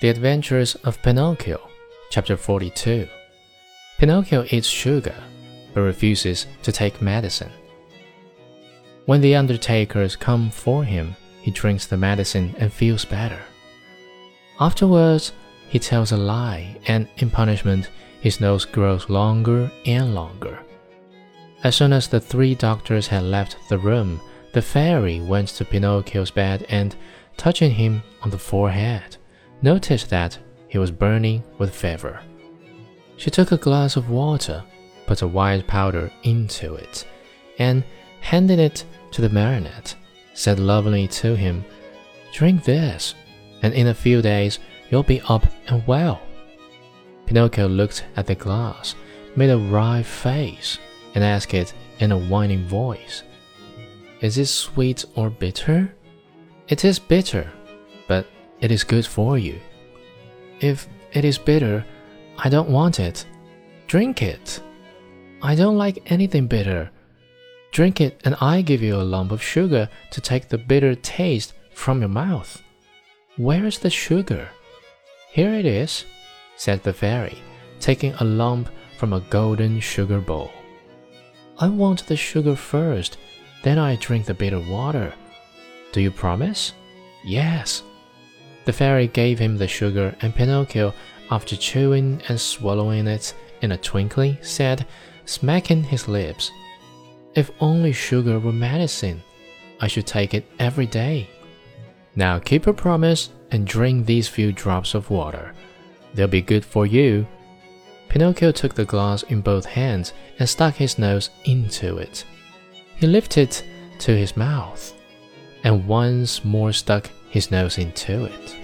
The Adventures of Pinocchio, Chapter 42. Pinocchio eats sugar, but refuses to take medicine. When the undertakers come for him, he drinks the medicine and feels better. Afterwards, he tells a lie, and in punishment, his nose grows longer and longer. As soon as the three doctors had left the room, the fairy went to Pinocchio's bed and, touching him on the forehead, noticed that he was burning with fever. She took a glass of water, put a white powder into it, and handing it to the marionette, said lovingly to him, Drink this, and in a few days you'll be up and well. Pinocchio looked at the glass, made a wry face, and asked it in a whining voice, Is it sweet or bitter? It is bitter, but it is good for you. If it is bitter, I don't want it. Drink it. I don't like anything bitter. Drink it, and I give you a lump of sugar to take the bitter taste from your mouth. Where is the sugar? Here it is, said the fairy, taking a lump from a golden sugar bowl. I want the sugar first, then I drink the bitter water. Do you promise? Yes, the fairy gave him the sugar, and Pinocchio, after chewing and swallowing it in a twinkling, said, smacking his lips, If only sugar were medicine, I should take it every day. Now keep your promise and drink these few drops of water. They'll be good for you. Pinocchio took the glass in both hands and stuck his nose into it. He lifted it to his mouth and once more stuck his nose into it.